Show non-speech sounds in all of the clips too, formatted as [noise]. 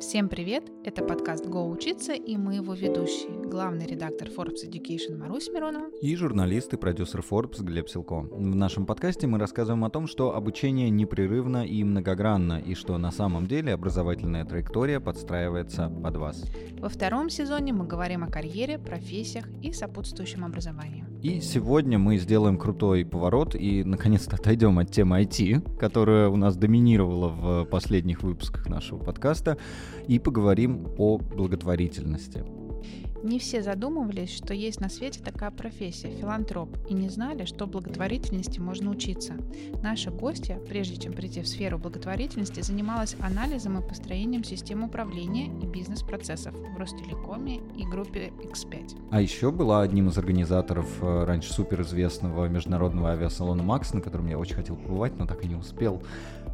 Всем привет! Это подкаст «Го учиться» и мы его ведущие. Главный редактор Forbes Education Марусь Миронова. И журналист и продюсер Forbes Глеб Силко. В нашем подкасте мы рассказываем о том, что обучение непрерывно и многогранно, и что на самом деле образовательная траектория подстраивается под вас. Во втором сезоне мы говорим о карьере, профессиях и сопутствующем образовании. И сегодня мы сделаем крутой поворот и наконец-то отойдем от темы IT, которая у нас доминировала в последних выпусках нашего подкаста, и поговорим о благотворительности. Не все задумывались, что есть на свете такая профессия – филантроп, и не знали, что благотворительности можно учиться. Наша гостья, прежде чем прийти в сферу благотворительности, занималась анализом и построением систем управления и бизнес-процессов в Ростелекоме и группе X5. А еще была одним из организаторов э, раньше суперизвестного международного авиасалона «Макс», на котором я очень хотел побывать, но так и не успел.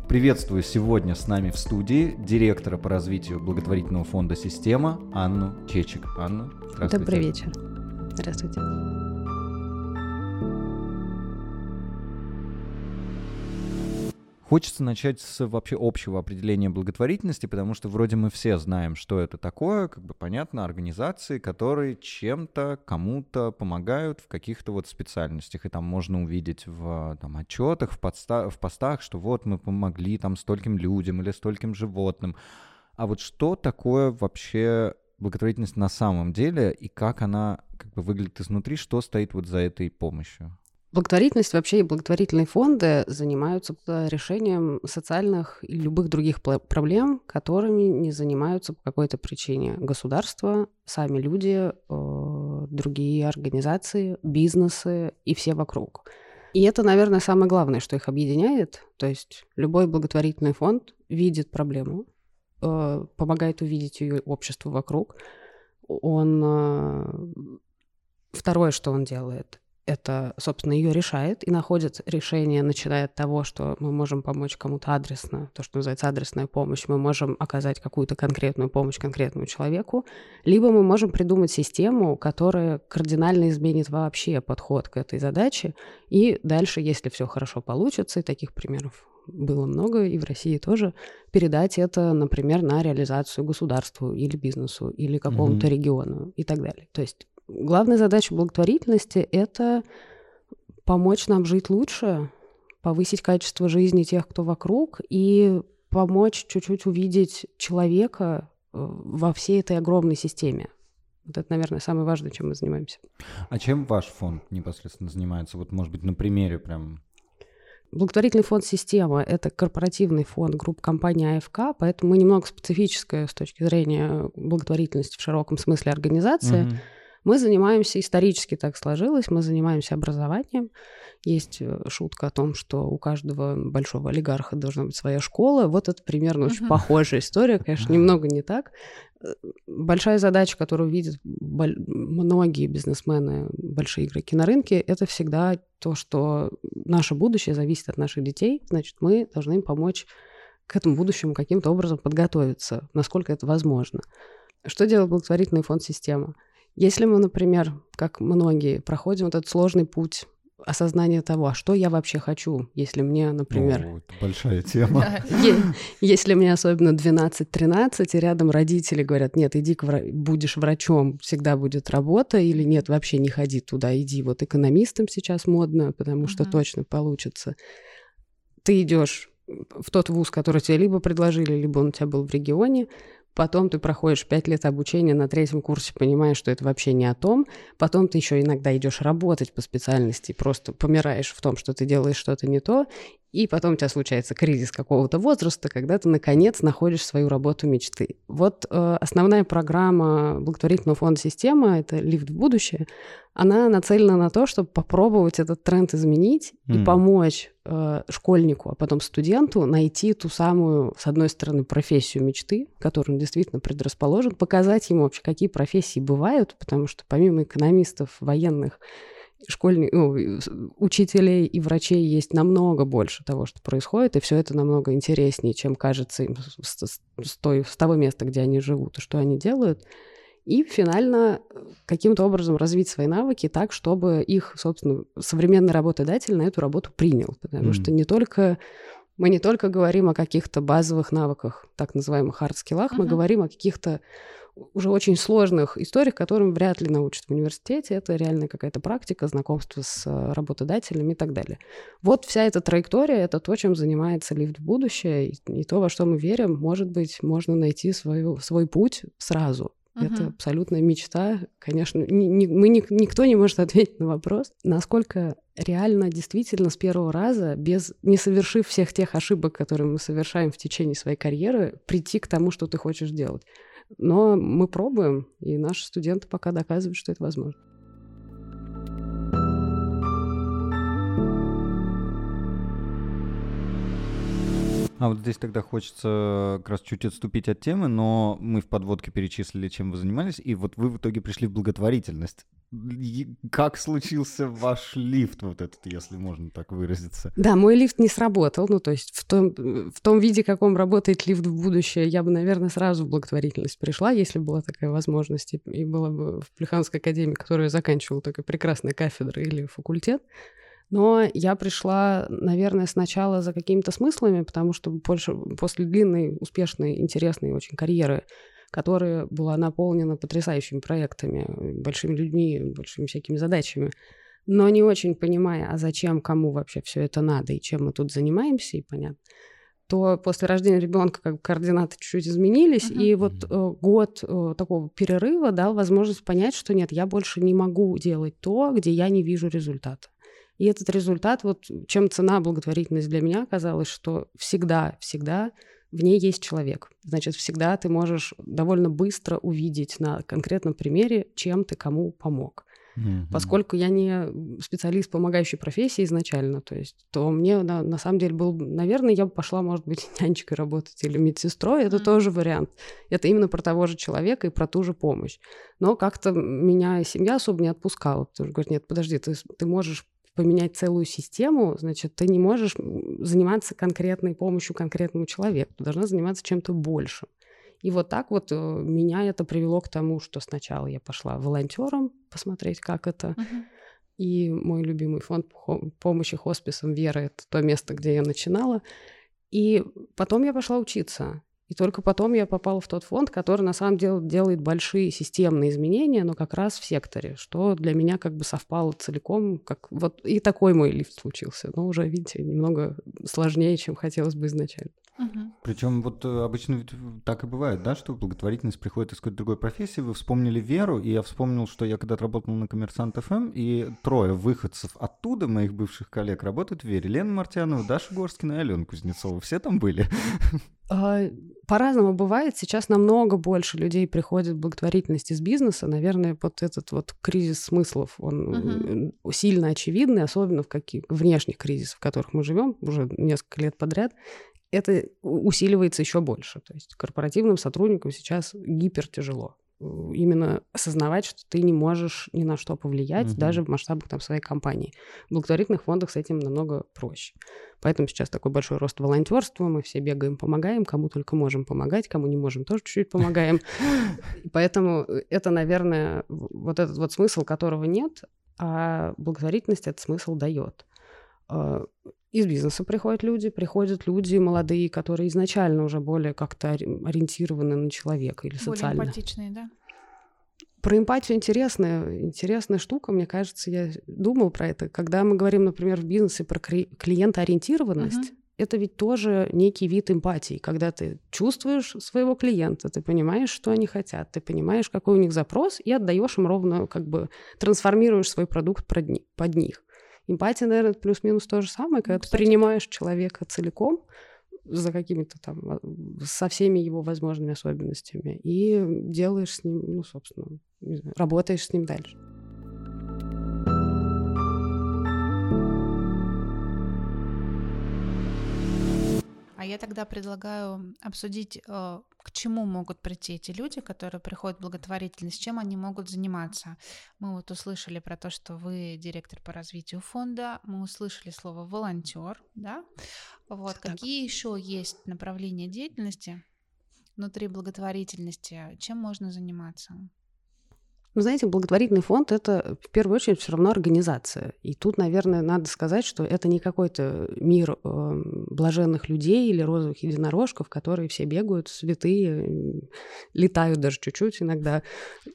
Приветствую сегодня с нами в студии директора по развитию благотворительного фонда «Система» Анну Чечик. Анна, здравствуйте. Добрый вечер. Здравствуйте. Хочется начать с вообще общего определения благотворительности, потому что вроде мы все знаем, что это такое, как бы понятно, организации, которые чем-то кому-то помогают в каких-то вот специальностях, и там можно увидеть в там, отчетах, в, подста- в постах, что вот мы помогли там стольким людям или стольким животным. А вот что такое вообще благотворительность на самом деле, и как она как бы выглядит изнутри, что стоит вот за этой помощью? Благотворительность вообще и благотворительные фонды занимаются решением социальных и любых других проблем, которыми не занимаются по какой-то причине. Государство, сами люди, э, другие организации, бизнесы и все вокруг. И это, наверное, самое главное, что их объединяет. То есть любой благотворительный фонд видит проблему, э, помогает увидеть ее обществу вокруг. Он э, второе, что он делает, это, собственно, ее решает и находит решение, начиная от того, что мы можем помочь кому-то адресно, то, что называется адресная помощь, мы можем оказать какую-то конкретную помощь конкретному человеку, либо мы можем придумать систему, которая кардинально изменит вообще подход к этой задаче, и дальше, если все хорошо получится, и таких примеров было много, и в России тоже, передать это, например, на реализацию государству или бизнесу, или какому-то mm-hmm. региону и так далее. То есть главная задача благотворительности — это помочь нам жить лучше, повысить качество жизни тех, кто вокруг, и помочь чуть-чуть увидеть человека э, во всей этой огромной системе. Вот это, наверное, самое важное, чем мы занимаемся. А чем ваш фонд непосредственно занимается? Вот, может быть, на примере прям Благотворительный фонд «Система» — это корпоративный фонд группы компании АФК, поэтому мы немного специфическая с точки зрения благотворительности в широком смысле организация. Mm-hmm. Мы занимаемся, исторически так сложилось, мы занимаемся образованием. Есть э, шутка о том, что у каждого большого олигарха должна быть своя школа. Вот это примерно uh-huh. очень похожая история, конечно, немного не так. Э, большая задача, которую видят многие бизнесмены, большие игроки на рынке, это всегда то, что наше будущее зависит от наших детей. Значит, мы должны им помочь к этому будущему каким-то образом подготовиться, насколько это возможно. Что делает благотворительный фонд «Система»? Если мы, например, как многие, проходим этот сложный путь осознания того, а что я вообще хочу, если мне, например... О, это большая тема. [laughs] Если мне особенно 12-13, и рядом родители говорят, нет, иди будешь врачом, всегда будет работа, или нет, вообще не ходи туда, иди вот экономистом сейчас модно, потому что точно получится. Ты идешь в тот вуз, который тебе либо предложили, либо он у тебя был в регионе, Потом ты проходишь пять лет обучения на третьем курсе, понимаешь, что это вообще не о том. Потом ты еще иногда идешь работать по специальности, просто помираешь в том, что ты делаешь что-то не то. И потом у тебя случается кризис какого-то возраста, когда ты, наконец, находишь свою работу мечты. Вот э, основная программа благотворительного фонда «Система» — это «Лифт в будущее». Она нацелена на то, чтобы попробовать этот тренд изменить mm. и помочь э, школьнику, а потом студенту найти ту самую, с одной стороны, профессию мечты, которую он действительно предрасположен, показать ему вообще, какие профессии бывают, потому что помимо экономистов, военных, школьных, ну, учителей и врачей есть намного больше того, что происходит, и все это намного интереснее, чем кажется им с, с, с, той, с того места, где они живут, и что они делают. И финально каким-то образом развить свои навыки так, чтобы их, собственно, современный работодатель на эту работу принял. Потому mm. что не только Мы не только говорим о каких-то базовых навыках, так называемых хард-скиллах, uh-huh. мы говорим о каких-то уже очень сложных историях, которым вряд ли научат в университете. Это реальная какая-то практика, знакомство с э, работодателями и так далее. Вот вся эта траектория — это то, чем занимается лифт в будущее, и, и то, во что мы верим. Может быть, можно найти свою, свой путь сразу. Uh-huh. Это абсолютная мечта. Конечно, ни, ни, мы, ни, никто не может [laughs] ответить на вопрос, насколько реально действительно с первого раза, без не совершив всех тех ошибок, которые мы совершаем в течение своей карьеры, прийти к тому, что ты хочешь делать. Но мы пробуем, и наши студенты пока доказывают, что это возможно. А вот здесь тогда хочется как раз чуть отступить от темы, но мы в подводке перечислили, чем вы занимались, и вот вы в итоге пришли в благотворительность. Как случился ваш лифт вот этот, если можно так выразиться? Да, мой лифт не сработал, ну то есть в том, в том виде, каком работает лифт в будущее, я бы, наверное, сразу в благотворительность пришла, если была такая возможность, и была бы в Плеханской академии, которую я заканчивала, такой прекрасной кафедрой или факультет. Но я пришла, наверное, сначала за какими-то смыслами, потому что больше, после длинной, успешной, интересной очень карьеры, которая была наполнена потрясающими проектами, большими людьми, большими всякими задачами, но не очень понимая, а зачем, кому вообще все это надо и чем мы тут занимаемся, и понятно, то после рождения ребенка как бы координаты чуть-чуть изменились, uh-huh. и вот э, год э, такого перерыва дал возможность понять, что нет, я больше не могу делать то, где я не вижу результата. И этот результат, вот чем цена благотворительность для меня оказалась, что всегда, всегда в ней есть человек. Значит, всегда ты можешь довольно быстро увидеть на конкретном примере, чем ты кому помог. Mm-hmm. Поскольку я не специалист помогающей профессии изначально, то есть, то мне на, на самом деле был, наверное, я бы пошла, может быть, [laughs] нянечкой работать или медсестрой, это mm-hmm. тоже вариант. Это именно про того же человека и про ту же помощь. Но как-то меня семья особо не отпускала, потому что говорит, нет, подожди, ты, ты можешь поменять целую систему, значит, ты не можешь заниматься конкретной помощью конкретному человеку. Ты должна заниматься чем-то большим. И вот так вот э, меня это привело к тому, что сначала я пошла волонтером посмотреть, как это. Uh-huh. И мой любимый фонд помощи хосписам Вера это то место, где я начинала. И потом я пошла учиться. И только потом я попала в тот фонд, который на самом деле делает большие системные изменения, но как раз в секторе, что для меня как бы совпало целиком, как вот и такой мой лифт случился. Но уже, видите, немного сложнее, чем хотелось бы изначально. Угу. Причем вот э, обычно так и бывает, да, что благотворительность приходит из какой-то другой профессии. Вы вспомнили Веру, и я вспомнил, что я когда-то работал на Коммерсант ФМ, и трое выходцев оттуда, моих бывших коллег, работают в Вере. Лена Мартьянова, Даша Горскина и Алена Кузнецова. Все там были? [laughs] А, по-разному бывает. Сейчас намного больше людей приходит в благотворительность из бизнеса. Наверное, вот этот вот кризис смыслов, он uh-huh. сильно очевидный, особенно в каких внешних кризисах, в которых мы живем уже несколько лет подряд это усиливается еще больше. То есть корпоративным сотрудникам сейчас гипер тяжело именно осознавать, что ты не можешь ни на что повлиять, угу. даже в масштабах там, своей компании. В благотворительных фондах с этим намного проще. Поэтому сейчас такой большой рост волонтерства, мы все бегаем, помогаем, кому только можем помогать, кому не можем, тоже чуть-чуть помогаем. Поэтому это, наверное, вот этот вот смысл, которого нет, а благотворительность этот смысл дает. Из бизнеса приходят люди, приходят люди молодые, которые изначально уже более как-то ориентированы на человека или социально. Более эмпатичные, да? Про эмпатию интересная, интересная штука, мне кажется, я думал про это. Когда мы говорим, например, в бизнесе про клиентоориентированность, uh-huh. это ведь тоже некий вид эмпатии, когда ты чувствуешь своего клиента, ты понимаешь, что они хотят, ты понимаешь, какой у них запрос, и отдаешь им ровно, как бы трансформируешь свой продукт под них. Эмпатия, наверное, плюс-минус то же самое, когда ну, ты принимаешь человека целиком за какими-то там, а, со всеми его возможными особенностями и делаешь с ним, ну, собственно, знаю, работаешь с ним дальше. Я тогда предлагаю обсудить, э, к чему могут прийти эти люди, которые приходят в благотворительность, чем они могут заниматься. Мы вот услышали про то, что вы директор по развитию фонда, мы услышали слово волонтер, да? Вот так. какие еще есть направления деятельности внутри благотворительности, чем можно заниматься? Ну, знаете, благотворительный фонд — это в первую очередь все равно организация. И тут, наверное, надо сказать, что это не какой-то мир э, блаженных людей или розовых единорожков, которые все бегают, святые, летают даже чуть-чуть иногда,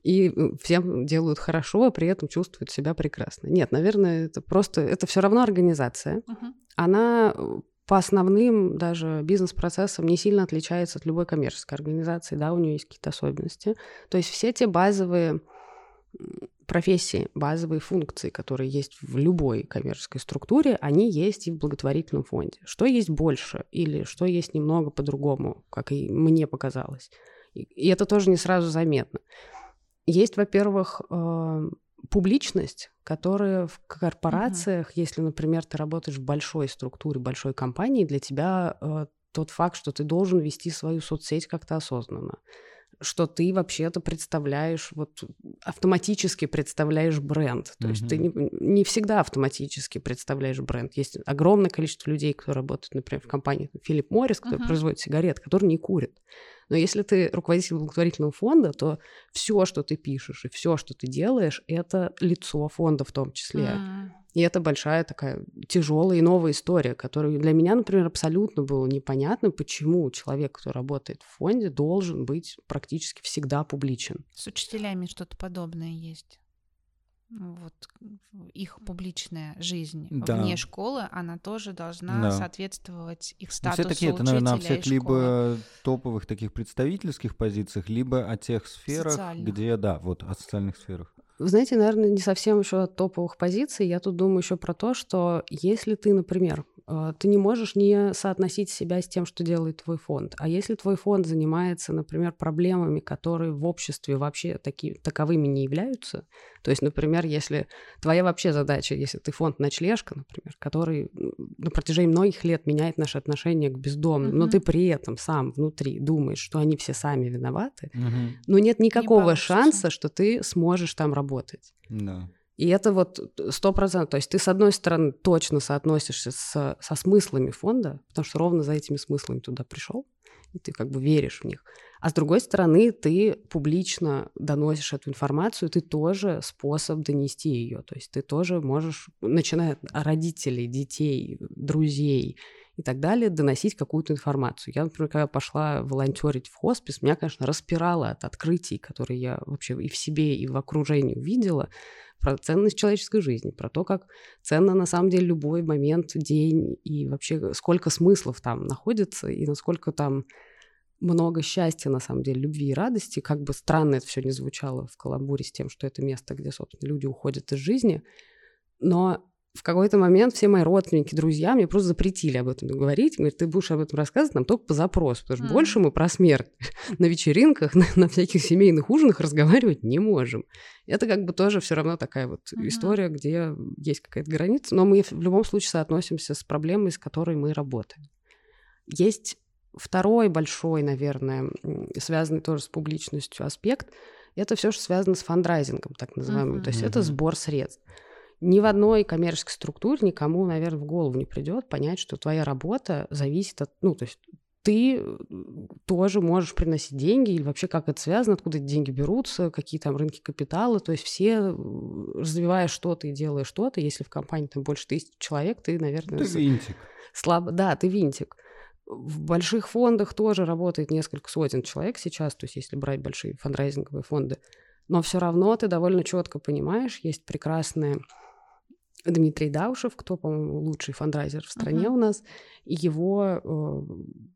и всем делают хорошо, а при этом чувствуют себя прекрасно. Нет, наверное, это просто... Это все равно организация. Uh-huh. Она по основным даже бизнес-процессам не сильно отличается от любой коммерческой организации, да, у нее есть какие-то особенности. То есть все те базовые профессии, базовые функции, которые есть в любой коммерческой структуре, они есть и в благотворительном фонде. Что есть больше или что есть немного по-другому, как и мне показалось. И это тоже не сразу заметно. Есть, во-первых, э, публичность, которая в корпорациях, uh-huh. если, например, ты работаешь в большой структуре, большой компании, для тебя э, тот факт, что ты должен вести свою соцсеть как-то осознанно что ты вообще-то представляешь, вот автоматически представляешь бренд. То mm-hmm. есть ты не, не всегда автоматически представляешь бренд. Есть огромное количество людей, кто работает, например, в компании Филипп Моррис, который uh-huh. производит сигарет, который не курит. Но если ты руководитель благотворительного фонда, то все, что ты пишешь и все, что ты делаешь, это лицо фонда в том числе. Mm. И это большая такая тяжелая и новая история, которая для меня, например, абсолютно было непонятно, почему человек, кто работает в фонде, должен быть практически всегда публичен. С учителями что-то подобное есть вот их публичная жизнь да. вне школы, она тоже должна да. соответствовать их статусу все такие, это, наверное, на всех либо топовых таких представительских позициях, либо о тех сферах, где, да, вот о социальных сферах. Вы знаете, наверное, не совсем еще от топовых позиций. Я тут думаю еще про то, что если ты, например, ты не можешь не соотносить себя с тем, что делает твой фонд. А если твой фонд занимается, например, проблемами, которые в обществе вообще таки, таковыми не являются, то есть, например, если твоя вообще задача, если ты фонд ночлежка, например, который на протяжении многих лет меняет наши отношения к бездомным, mm-hmm. но ты при этом сам внутри думаешь, что они все сами виноваты, mm-hmm. но нет никакого не шанса, что ты сможешь там работать. Да. И это вот сто процентов. То есть ты, с одной стороны, точно соотносишься с, со смыслами фонда, потому что ровно за этими смыслами туда пришел, и ты как бы веришь в них. А с другой стороны, ты публично доносишь эту информацию, ты тоже способ донести ее. То есть ты тоже можешь, начиная от родителей, детей, друзей и так далее, доносить какую-то информацию. Я, например, когда пошла волонтерить в хоспис, меня, конечно, распирало от открытий, которые я вообще и в себе, и в окружении увидела, про ценность человеческой жизни, про то, как ценно на самом деле любой момент, день и вообще сколько смыслов там находится и насколько там много счастья, на самом деле, любви и радости. Как бы странно это все не звучало в каламбуре с тем, что это место, где, собственно, люди уходят из жизни. Но в какой-то момент все мои родственники, друзья мне просто запретили об этом говорить. Говорят, ты будешь об этом рассказывать нам только по запросу, потому что mm. больше мы про смерть [laughs] на вечеринках, [laughs] на, на всяких семейных ужинах разговаривать не можем. Это как бы тоже все равно такая вот mm-hmm. история, где есть какая-то граница, но мы в любом случае соотносимся с проблемой, с которой мы работаем. Есть Второй большой, наверное, связанный тоже с публичностью аспект, это все, что связано с фандрайзингом, так называемым. Uh-huh. То есть это сбор средств. Ни в одной коммерческой структуре никому, наверное, в голову не придет понять, что твоя работа зависит от, ну, то есть ты тоже можешь приносить деньги, или вообще как это связано, откуда эти деньги берутся, какие там рынки капитала. То есть все, развивая что-то и делая что-то, если в компании там больше тысяч человек, ты, наверное... Ты винтик. Слабо, да, ты винтик. В больших фондах тоже работает несколько сотен человек сейчас, то есть если брать большие фандрайзинговые фонды. Но все равно ты довольно четко понимаешь, есть прекрасные Дмитрий Даушев, кто, по-моему, лучший фандрайзер в стране uh-huh. у нас, его э,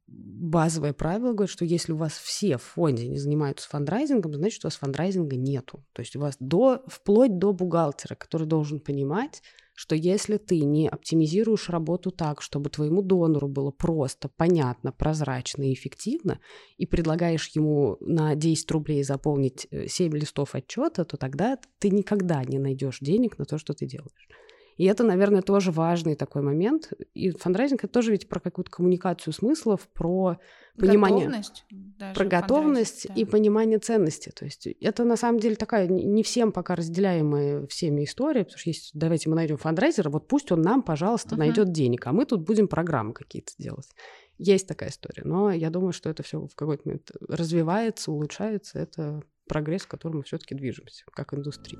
базовое правило говорит, что если у вас все в фонде не занимаются фандрайзингом, значит, у вас фандрайзинга нету. То есть у вас до, вплоть до бухгалтера, который должен понимать, что если ты не оптимизируешь работу так, чтобы твоему донору было просто, понятно, прозрачно и эффективно, и предлагаешь ему на 10 рублей заполнить 7 э, листов отчета, то тогда ты никогда не найдешь денег на то, что ты делаешь. И это, наверное, тоже важный такой момент. И фандрайзинг — это тоже ведь про какую-то коммуникацию смыслов, про понимание... Готовность. Про готовность да. и понимание ценности. То есть это, на самом деле, такая не всем пока разделяемая всеми история, потому что есть, давайте мы найдем фандрайзера, вот пусть он нам, пожалуйста, uh-huh. найдет денег, а мы тут будем программы какие-то делать. Есть такая история, но я думаю, что это все в какой-то момент развивается, улучшается, это прогресс, к которому мы все-таки движемся, как индустрия.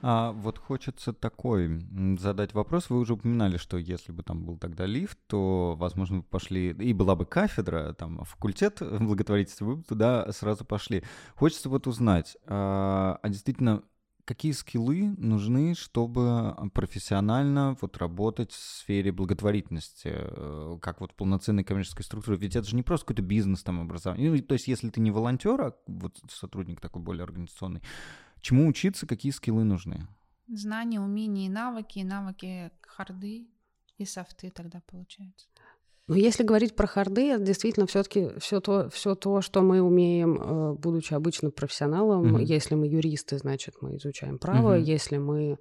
А вот хочется такой задать вопрос. Вы уже упоминали, что если бы там был тогда лифт, то, возможно, пошли, и была бы кафедра, там, факультет [laughs] благотворительства, вы бы туда сразу пошли. Хочется вот узнать, а, а действительно, какие скиллы нужны, чтобы профессионально вот работать в сфере благотворительности, э, как вот полноценной коммерческой структуры? Ведь это же не просто какой-то бизнес там образование. Ну, то есть если ты не волонтер, а вот сотрудник такой более организационный, Чему учиться, какие скиллы нужны? Знания, умения и навыки, и навыки харды и софты тогда получается. Но если говорить про харды, это действительно все-таки все то, все то, что мы умеем, э, будучи обычным профессионалом. Mm-hmm. Если мы юристы, значит, мы изучаем право. Mm-hmm. Если мы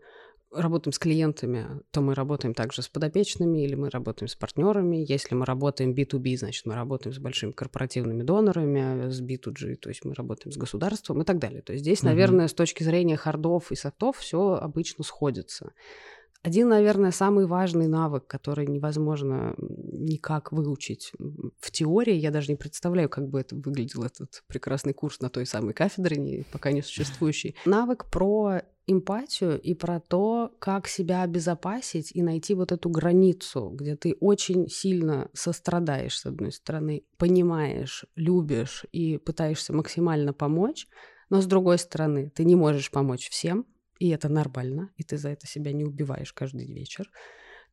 работаем с клиентами, то мы работаем также с подопечными или мы работаем с партнерами. Если мы работаем B2B, значит, мы работаем с большими корпоративными донорами, с B2G, то есть мы работаем с государством и так далее. То есть здесь, mm-hmm. наверное, с точки зрения хардов и софтов все обычно сходится. Один, наверное, самый важный навык, который невозможно никак выучить в теории, я даже не представляю, как бы это выглядел этот прекрасный курс на той самой кафедре, пока не существующий. Навык про эмпатию и про то, как себя обезопасить и найти вот эту границу, где ты очень сильно сострадаешь, с одной стороны, понимаешь, любишь и пытаешься максимально помочь, но с другой стороны, ты не можешь помочь всем, и это нормально, и ты за это себя не убиваешь каждый вечер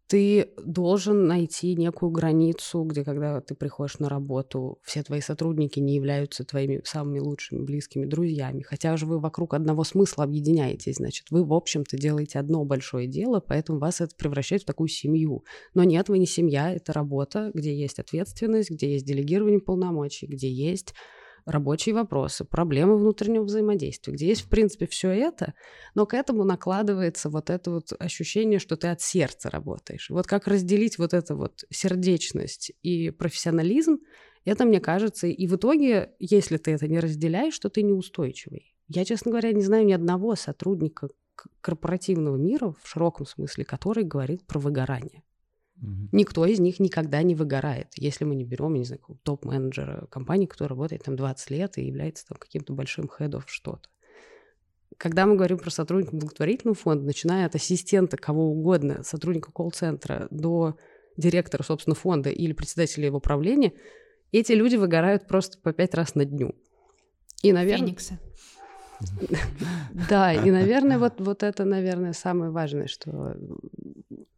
ты должен найти некую границу, где когда ты приходишь на работу, все твои сотрудники не являются твоими самыми лучшими близкими друзьями, хотя же вы вокруг одного смысла объединяетесь, значит, вы, в общем-то, делаете одно большое дело, поэтому вас это превращает в такую семью. Но нет, вы не семья, это работа, где есть ответственность, где есть делегирование полномочий, где есть рабочие вопросы, проблемы внутреннего взаимодействия, где есть, в принципе, все это, но к этому накладывается вот это вот ощущение, что ты от сердца работаешь. Вот как разделить вот эту вот сердечность и профессионализм, это, мне кажется, и в итоге, если ты это не разделяешь, то ты неустойчивый. Я, честно говоря, не знаю ни одного сотрудника корпоративного мира в широком смысле, который говорит про выгорание. Угу. Никто из них никогда не выгорает. Если мы не берем, не знаю, топ-менеджера компании, который работает там 20 лет и является там каким-то большим хедов что-то. Когда мы говорим про сотрудника благотворительного фонда, начиная от ассистента кого угодно, сотрудника колл-центра до директора, собственно, фонда или председателя его правления, эти люди выгорают просто по пять раз на дню. И, наверное... Фениксы. [laughs] Да, и, наверное, вот, вот это, наверное, самое важное, что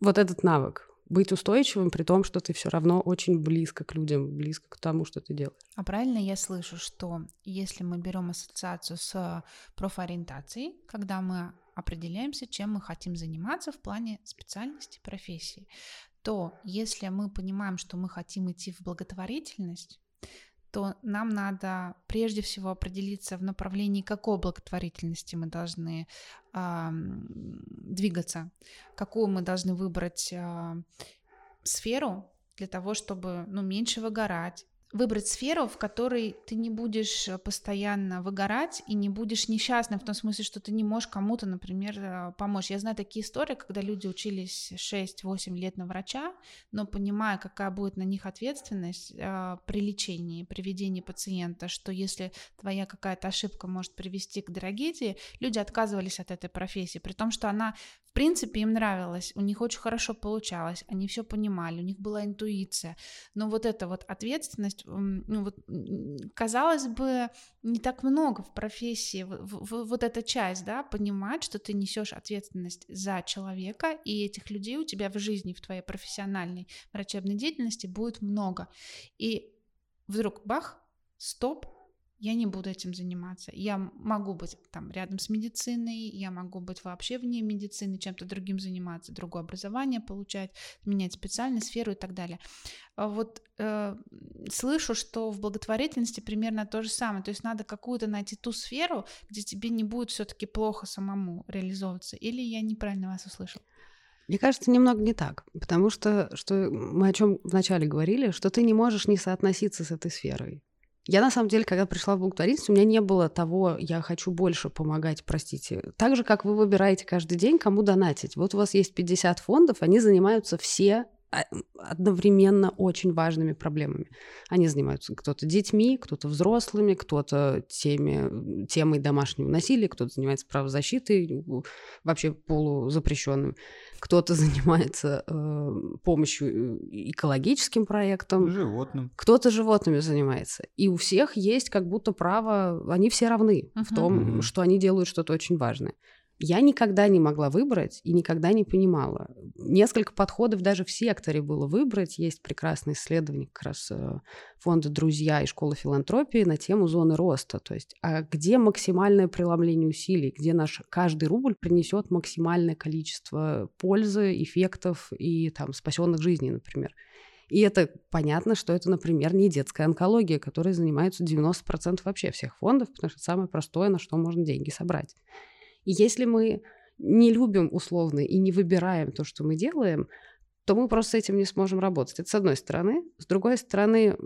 вот этот навык, быть устойчивым, при том, что ты все равно очень близко к людям, близко к тому, что ты делаешь. А правильно я слышу, что если мы берем ассоциацию с профориентацией, когда мы определяемся, чем мы хотим заниматься в плане специальности, профессии, то если мы понимаем, что мы хотим идти в благотворительность, то нам надо прежде всего определиться в направлении какой благотворительности мы должны э, двигаться, какую мы должны выбрать э, сферу для того, чтобы ну, меньше выгорать, выбрать сферу, в которой ты не будешь э, постоянно выгорать и не будешь несчастным в том смысле, что ты не можешь кому-то, например, э, помочь. Я знаю такие истории, когда люди учились 6-8 лет на врача, но понимая, какая будет на них ответственность э, при лечении, при ведении пациента, что если твоя какая-то ошибка может привести к трагедии, люди отказывались от этой профессии, при том, что она в принципе им нравилась, у них очень хорошо получалось, они все понимали, у них была интуиция, но вот эта вот ответственность ну, вот, казалось бы, не так много в профессии, в, в, вот эта часть, да, понимать, что ты несешь ответственность за человека, и этих людей у тебя в жизни, в твоей профессиональной врачебной деятельности будет много. И вдруг бах, стоп, я не буду этим заниматься. Я могу быть там рядом с медициной, я могу быть вообще вне медицины, чем-то другим заниматься, другое образование получать, менять специальность, сферу и так далее. А вот э, слышу, что в благотворительности примерно то же самое. То есть надо какую-то найти ту сферу, где тебе не будет все-таки плохо самому реализовываться. Или я неправильно вас услышал? Мне кажется, немного не так, потому что, что мы о чем вначале говорили, что ты не можешь не соотноситься с этой сферой. Я, на самом деле, когда пришла в благотворительность, у меня не было того, я хочу больше помогать, простите. Так же, как вы выбираете каждый день, кому донатить. Вот у вас есть 50 фондов, они занимаются все одновременно очень важными проблемами. Они занимаются кто-то детьми, кто-то взрослыми, кто-то теми, темой домашнего насилия, кто-то занимается правозащитой, вообще полузапрещенным, кто-то [laughs] занимается э, помощью э, экологическим проектам. Животным. Кто-то животными занимается. И у всех есть как будто право, они все равны uh-huh. в том, uh-huh. что они делают что-то очень важное. Я никогда не могла выбрать и никогда не понимала. Несколько подходов даже в секторе было выбрать. Есть прекрасное исследование как раз э, фонда «Друзья» и школы филантропии на тему зоны роста. То есть, а где максимальное преломление усилий, где наш каждый рубль принесет максимальное количество пользы, эффектов и там спасенных жизней, например. И это понятно, что это, например, не детская онкология, которой занимаются 90% вообще всех фондов, потому что это самое простое, на что можно деньги собрать. И если мы не любим условно и не выбираем то, что мы делаем, то мы просто с этим не сможем работать. Это с одной стороны. С другой стороны,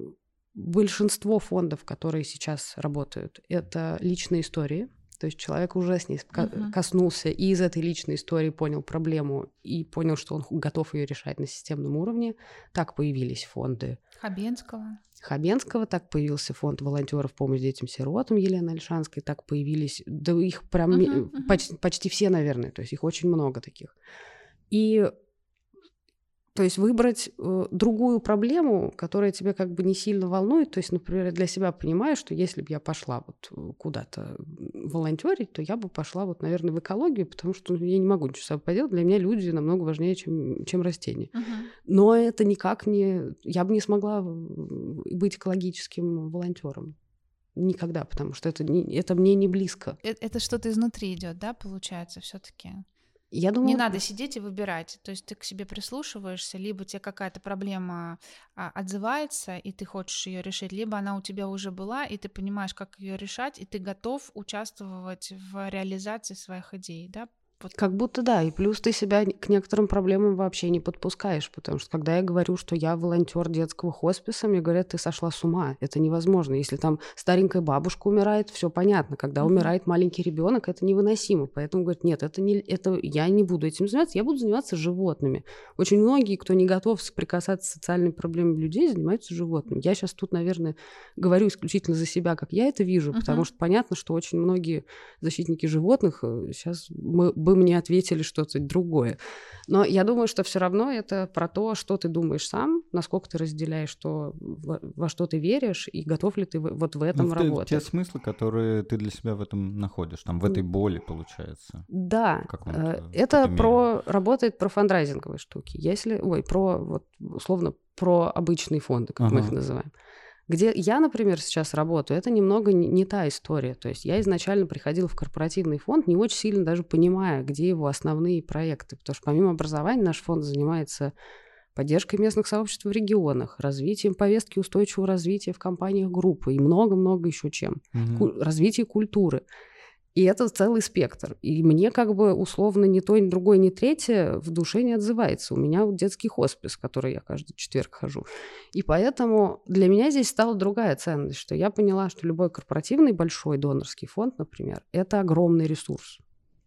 большинство фондов, которые сейчас работают, это личные истории. То есть человек уже с ней uh-huh. коснулся и из этой личной истории понял проблему и понял, что он готов ее решать на системном уровне. Так появились фонды. Хабенского. Хабенского, так появился фонд волонтеров помощи детям-сиротам Елены Альшанской, так появились, да их прям uh-huh, uh-huh. Почти, почти все, наверное, то есть их очень много таких. И то есть выбрать э, другую проблему, которая тебя как бы не сильно волнует. То есть, например, для себя понимаю, что если бы я пошла вот э, куда-то волонтерить, то я бы пошла вот, наверное, в экологию, потому что ну, я не могу ничего с собой поделать. Для меня люди намного важнее, чем, чем растения. Uh-huh. Но это никак не... Я бы не смогла быть экологическим волонтером. Никогда, потому что это, не, это мне не близко. Это, это что-то изнутри идет, да, получается, все-таки? Я думаю... Не надо сидеть и выбирать. То есть ты к себе прислушиваешься, либо тебе какая-то проблема а, отзывается, и ты хочешь ее решить, либо она у тебя уже была, и ты понимаешь, как ее решать, и ты готов участвовать в реализации своих идей, да? Вот. Как будто да, и плюс ты себя к некоторым проблемам вообще не подпускаешь, потому что когда я говорю, что я волонтер детского хосписа, мне говорят, ты сошла с ума, это невозможно. Если там старенькая бабушка умирает, все понятно. Когда mm-hmm. умирает маленький ребенок, это невыносимо. Поэтому говорят, нет, это не, это я не буду этим заниматься, я буду заниматься животными. Очень многие, кто не готов соприкасаться с социальными проблемами людей, занимаются животными. Я сейчас тут, наверное, говорю исключительно за себя, как я это вижу, mm-hmm. потому что понятно, что очень многие защитники животных сейчас э, мы бы мне ответили что-то другое. Но я думаю, что все равно это про то, что ты думаешь сам, насколько ты разделяешь, что, во, во что ты веришь, и готов ли ты вот в этом ну, работать. Те смыслы, которые ты для себя в этом находишь, там в этой боли, получается. Да, э, это про работает про фандрайзинговые штуки. Если, ой, про вот условно про обычные фонды, как ага. мы их называем. Где я, например, сейчас работаю, это немного не, не та история. То есть я изначально приходила в корпоративный фонд, не очень сильно даже понимая, где его основные проекты. Потому что помимо образования наш фонд занимается поддержкой местных сообществ в регионах, развитием повестки устойчивого развития в компаниях группы и много-много еще чем. Угу. Ку- развитие культуры. И это целый спектр. И мне как бы условно ни то, ни другое, ни третье в душе не отзывается. У меня вот детский хоспис, в который я каждый четверг хожу. И поэтому для меня здесь стала другая ценность, что я поняла, что любой корпоративный большой донорский фонд, например, это огромный ресурс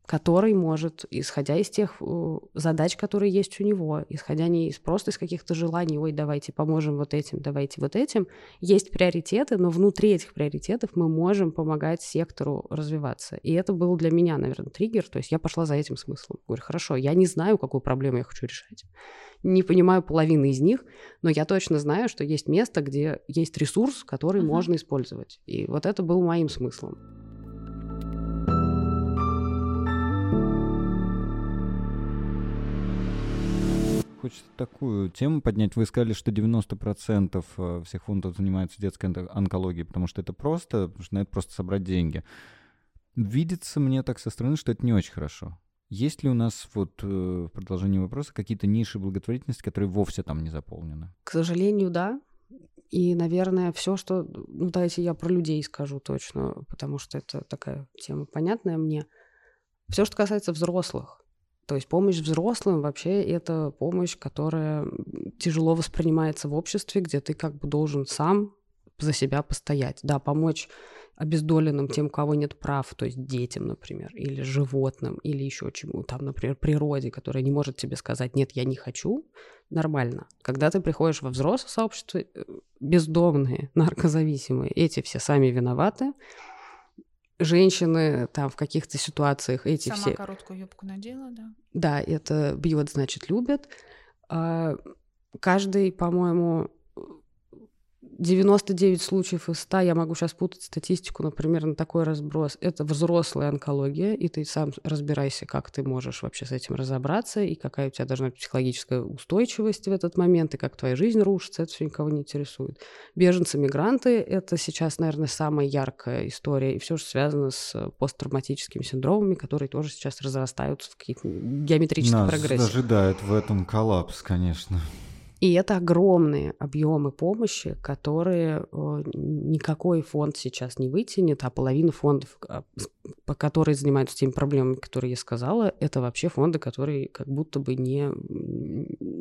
который может, исходя из тех э, задач, которые есть у него, исходя не из просто из каких-то желаний, ой, давайте поможем вот этим, давайте вот этим, есть приоритеты, но внутри этих приоритетов мы можем помогать сектору развиваться. И это был для меня, наверное, триггер, то есть я пошла за этим смыслом. Говорю, хорошо, я не знаю, какую проблему я хочу решать, не понимаю половины из них, но я точно знаю, что есть место, где есть ресурс, который uh-huh. можно использовать. И вот это был моим смыслом. Хочется такую тему поднять. Вы сказали, что 90% э, всех фондов занимаются детской онкологией, потому что это просто, потому что на это просто собрать деньги. Видится мне так со стороны, что это не очень хорошо. Есть ли у нас вот э, в продолжении вопроса какие-то ниши благотворительности, которые вовсе там не заполнены? К сожалению, да. И, наверное, все, что... Ну, давайте я про людей скажу точно, потому что это такая тема понятная мне. Все, что касается взрослых, то есть помощь взрослым вообще это помощь, которая тяжело воспринимается в обществе, где ты как бы должен сам за себя постоять, да, помочь обездоленным, тем, у кого нет прав, то есть детям, например, или животным, или еще чему, там, например, природе, которая не может тебе сказать, нет, я не хочу, нормально. Когда ты приходишь во взрослое сообщество, э, бездомные, наркозависимые, эти все сами виноваты, женщины там в каких-то ситуациях эти Сама все... короткую юбку надела, да? Да, это бьет, значит, любят. А, каждый, по-моему, 99 случаев из 100, я могу сейчас путать статистику, например, на такой разброс, это взрослая онкология, и ты сам разбирайся, как ты можешь вообще с этим разобраться, и какая у тебя должна быть психологическая устойчивость в этот момент, и как твоя жизнь рушится, это все никого не интересует. Беженцы, мигранты — это сейчас, наверное, самая яркая история, и все, что связано с посттравматическими синдромами, которые тоже сейчас разрастаются в какие-то геометрические Нас прогрессии. ожидает в этом коллапс, конечно. И это огромные объемы помощи, которые никакой фонд сейчас не вытянет, а половина фондов, а, по которые занимаются теми проблемами, которые я сказала, это вообще фонды, которые как будто бы не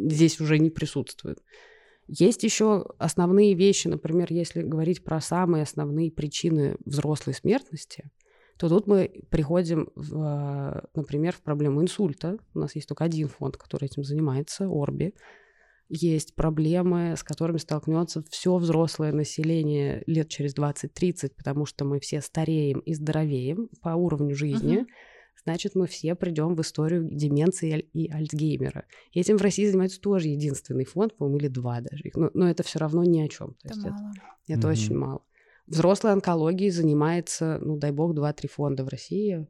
здесь уже не присутствуют. Есть еще основные вещи, например, если говорить про самые основные причины взрослой смертности, то тут мы приходим, в, э, например, в проблему инсульта. У нас есть только один фонд, который этим занимается, Орби есть проблемы, с которыми столкнется все взрослое население лет через 20-30, потому что мы все стареем и здоровеем по уровню жизни. Uh-huh. Значит, мы все придем в историю деменции и Альцгеймера. И этим в России занимается тоже единственный фонд, по-моему, или два даже. Но, но это все равно ни о чем. это мало. Это, это uh-huh. очень мало. Взрослой онкологией занимается, ну, дай бог, два-три фонда в России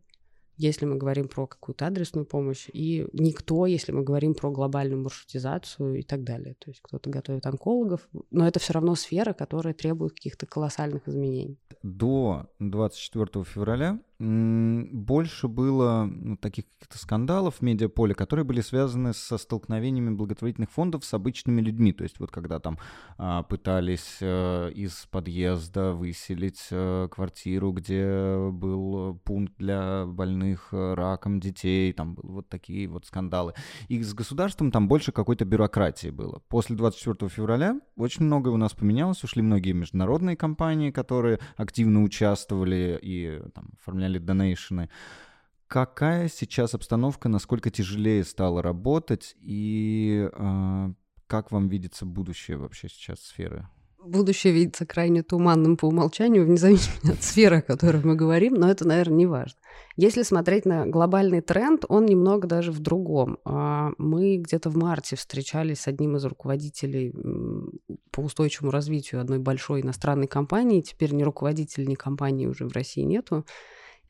если мы говорим про какую-то адресную помощь, и никто, если мы говорим про глобальную маршрутизацию и так далее. То есть кто-то готовит онкологов, но это все равно сфера, которая требует каких-то колоссальных изменений. До 24 февраля больше было ну, таких каких-то скандалов в медиаполе, которые были связаны со столкновениями благотворительных фондов с обычными людьми. То есть вот когда там а, пытались а, из подъезда выселить а, квартиру, где был пункт для больных а, раком детей, там были вот такие вот скандалы. И с государством там больше какой-то бюрократии было. После 24 февраля очень многое у нас поменялось, ушли многие международные компании, которые активно участвовали и там, оформляли или донейшены. Какая сейчас обстановка, насколько тяжелее стало работать и э, как вам видится будущее вообще сейчас сферы? Будущее видится крайне туманным по умолчанию, вне зависимости от сферы, о которой мы говорим, но это, наверное, не важно. Если смотреть на глобальный тренд, он немного даже в другом. А, мы где-то в марте встречались с одним из руководителей по устойчивому развитию одной большой иностранной компании. Теперь ни руководителя, ни компании уже в России нету.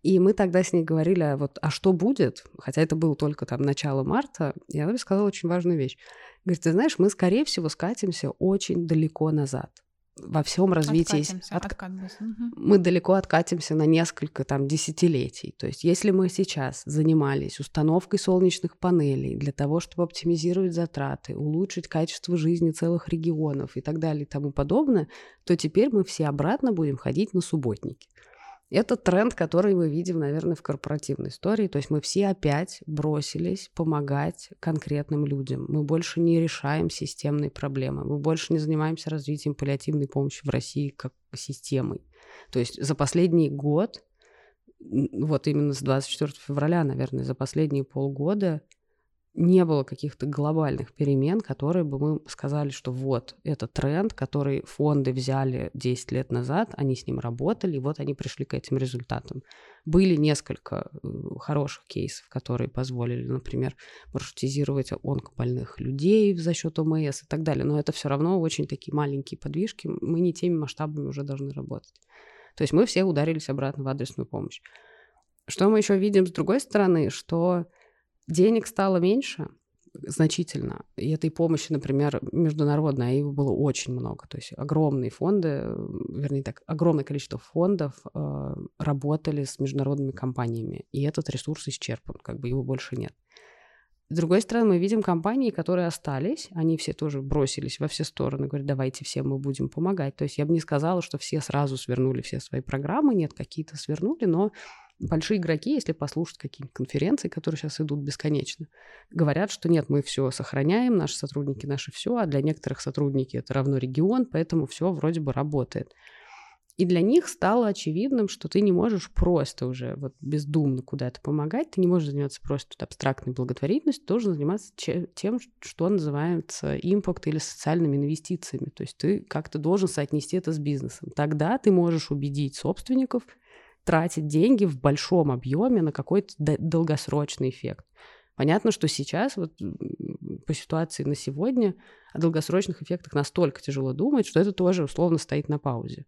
И мы тогда с ней говорили, а вот, а что будет? Хотя это было только там начало марта, и она мне сказала очень важную вещь. Говорит, ты знаешь, мы, скорее всего, скатимся очень далеко назад во всем развитии. Откатимся, от... откатимся. Мы далеко откатимся на несколько там десятилетий. То есть если мы сейчас занимались установкой солнечных панелей для того, чтобы оптимизировать затраты, улучшить качество жизни целых регионов и так далее и тому подобное, то теперь мы все обратно будем ходить на субботники. Это тренд, который мы видим, наверное, в корпоративной истории. То есть мы все опять бросились помогать конкретным людям. Мы больше не решаем системные проблемы. Мы больше не занимаемся развитием паллиативной помощи в России как системой. То есть за последний год, вот именно с 24 февраля, наверное, за последние полгода не было каких-то глобальных перемен, которые бы мы сказали, что вот, это тренд, который фонды взяли 10 лет назад, они с ним работали, и вот они пришли к этим результатам. Были несколько э, хороших кейсов, которые позволили, например, маршрутизировать онкобольных людей за счет ОМС и так далее, но это все равно очень такие маленькие подвижки, мы не теми масштабами уже должны работать. То есть мы все ударились обратно в адресную помощь. Что мы еще видим с другой стороны, что Денег стало меньше значительно. И этой помощи, например, международной, а его было очень много. То есть огромные фонды, вернее так, огромное количество фондов э, работали с международными компаниями. И этот ресурс исчерпан, как бы его больше нет. С другой стороны, мы видим компании, которые остались, они все тоже бросились во все стороны, говорят, давайте все мы будем помогать. То есть я бы не сказала, что все сразу свернули все свои программы, нет, какие-то свернули, но большие игроки, если послушать какие-нибудь конференции, которые сейчас идут бесконечно, говорят, что нет, мы все сохраняем, наши сотрудники наши все, а для некоторых сотрудники это равно регион, поэтому все вроде бы работает. И для них стало очевидным, что ты не можешь просто уже вот бездумно куда-то помогать, ты не можешь заниматься просто абстрактной благотворительностью, ты должен заниматься тем, что называется импакт или социальными инвестициями. То есть ты как-то должен соотнести это с бизнесом. Тогда ты можешь убедить собственников тратить деньги в большом объеме на какой-то долгосрочный эффект. Понятно, что сейчас, вот по ситуации на сегодня, о долгосрочных эффектах настолько тяжело думать, что это тоже условно стоит на паузе.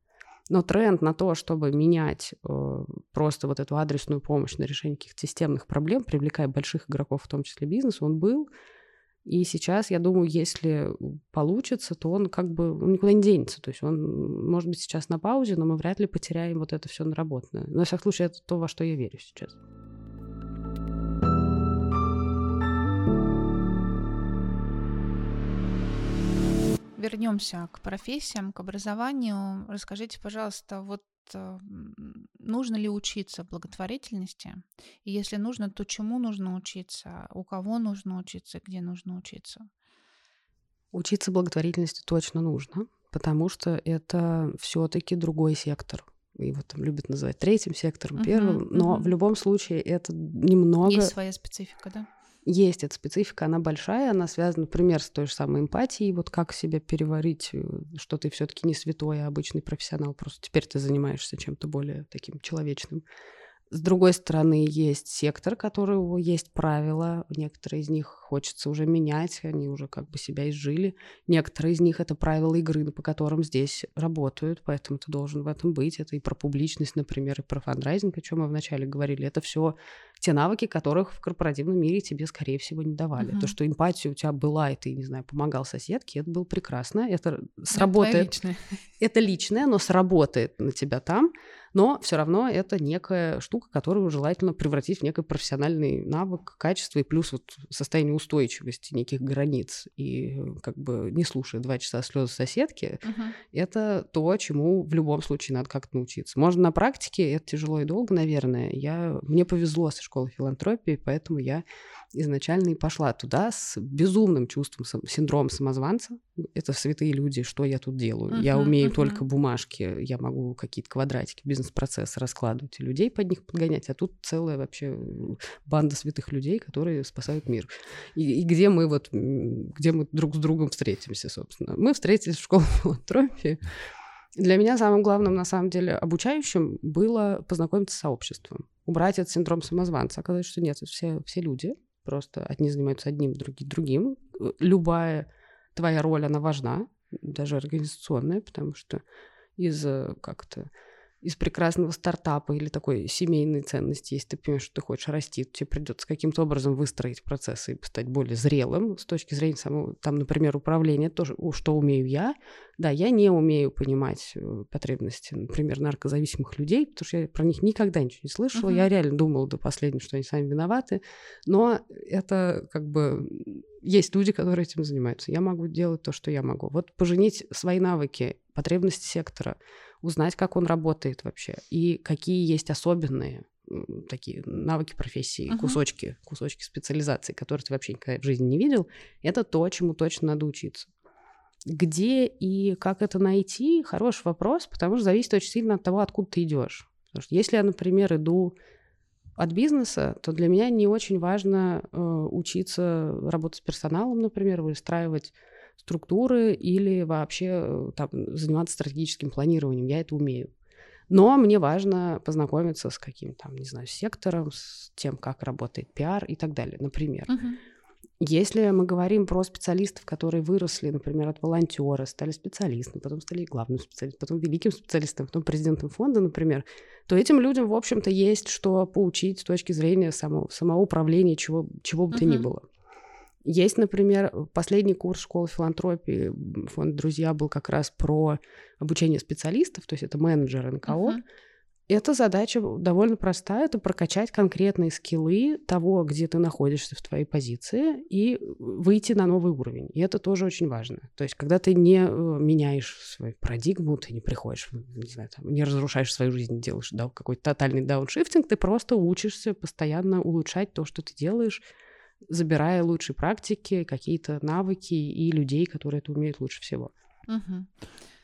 Но тренд на то, чтобы менять э, просто вот эту адресную помощь на решение каких-то системных проблем, привлекая больших игроков, в том числе бизнес, он был. И сейчас, я думаю, если получится, то он как бы он никуда не денется. То есть он, может быть, сейчас на паузе, но мы вряд ли потеряем вот это все наработанное. Но, во всяком случае, это то, во что я верю сейчас. вернемся к профессиям, к образованию. Расскажите, пожалуйста, вот нужно ли учиться благотворительности? И если нужно, то чему нужно учиться? У кого нужно учиться? Где нужно учиться? Учиться благотворительности точно нужно, потому что это все-таки другой сектор. Его там любят называть третьим сектором, первым, uh-huh, но uh-huh. в любом случае это немного... Есть своя специфика, да? Есть эта специфика, она большая, она связана, например, с той же самой эмпатией, вот как себя переварить, э, что ты все таки не святой, а обычный профессионал, просто теперь ты занимаешься чем-то более таким человечным. С другой стороны, есть сектор, которого есть правила. Некоторые из них хочется уже менять, они уже как бы себя изжили. Некоторые из них — это правила игры, по которым здесь работают, поэтому ты должен в этом быть. Это и про публичность, например, и про фандрайзинг, о чем мы вначале говорили. Это все те навыки, которых в корпоративном мире тебе, скорее всего, не давали. Uh-huh. То, что эмпатия у тебя была, и ты, не знаю, помогал соседке, это было прекрасно. Это сработает. Это, это личное, но сработает на тебя там но все равно это некая штука, которую желательно превратить в некий профессиональный навык, качество и плюс вот состояние устойчивости, неких границ. И как бы не слушая два часа слезы соседки, uh-huh. это то, чему в любом случае надо как-то научиться. Можно на практике, это тяжело и долго, наверное. Я, мне повезло со школы филантропии, поэтому я изначально и пошла туда с безумным чувством синдрома самозванца. Это святые люди, что я тут делаю? Uh-huh, я умею uh-huh. только бумажки, я могу какие-то квадратики, бизнес-процессы раскладывать и людей под них подгонять, а тут целая вообще банда святых людей, которые спасают мир. И, и где мы вот, где мы друг с другом встретимся, собственно? Мы встретились в школе филантропии. Для меня самым главным, на самом деле, обучающим было познакомиться с сообществом. Убрать этот синдром самозванца. Оказалось, что нет, это все, все люди, Просто одни занимаются одним, другие другим. Э, любая твоя роль, она важна, даже организационная, потому что из э, как-то из прекрасного стартапа или такой семейной ценности, если ты понимаешь, что ты хочешь расти, то тебе придется каким-то образом выстроить процессы и стать более зрелым с точки зрения самого, там, например, управления, тоже, что умею я. Да, я не умею понимать э, потребности, например, наркозависимых людей, потому что я про них никогда ничего не слышала. Uh-huh. Я реально думала до последнего, что они сами виноваты. Но это как бы есть люди, которые этим занимаются. Я могу делать то, что я могу. Вот поженить свои навыки, потребности сектора, узнать, как он работает вообще, и какие есть особенные такие навыки профессии, uh-huh. кусочки, кусочки специализации, которые ты вообще никогда в жизни не видел, это то, чему точно надо учиться. Где и как это найти? Хороший вопрос, потому что зависит очень сильно от того, откуда ты идешь. Потому что если я, например, иду от бизнеса, то для меня не очень важно э, учиться работать с персоналом, например, выстраивать структуры или вообще э, там, заниматься стратегическим планированием. Я это умею. Но мне важно познакомиться с каким-то, там, не знаю, сектором, с тем, как работает пиар и так далее, например. Uh-huh. Если мы говорим про специалистов, которые выросли, например, от волонтера, стали специалистами, потом стали главным специалистом, потом великим специалистом, потом президентом фонда, например, то этим людям, в общем-то, есть что поучить с точки зрения само, самоуправления, чего, чего бы uh-huh. то ни было. Есть, например, последний курс школы филантропии фонд «Друзья» был как раз про обучение специалистов, то есть это менеджер НКО. Uh-huh. Эта задача довольно простая, это прокачать конкретные скиллы того, где ты находишься в твоей позиции, и выйти на новый уровень. И это тоже очень важно. То есть, когда ты не э, меняешь свою парадигму, ты не приходишь, не знаю, там, не разрушаешь свою жизнь, делаешь да, какой-то тотальный дауншифтинг, ты просто учишься постоянно улучшать то, что ты делаешь, забирая лучшие практики, какие-то навыки и людей, которые это умеют лучше всего.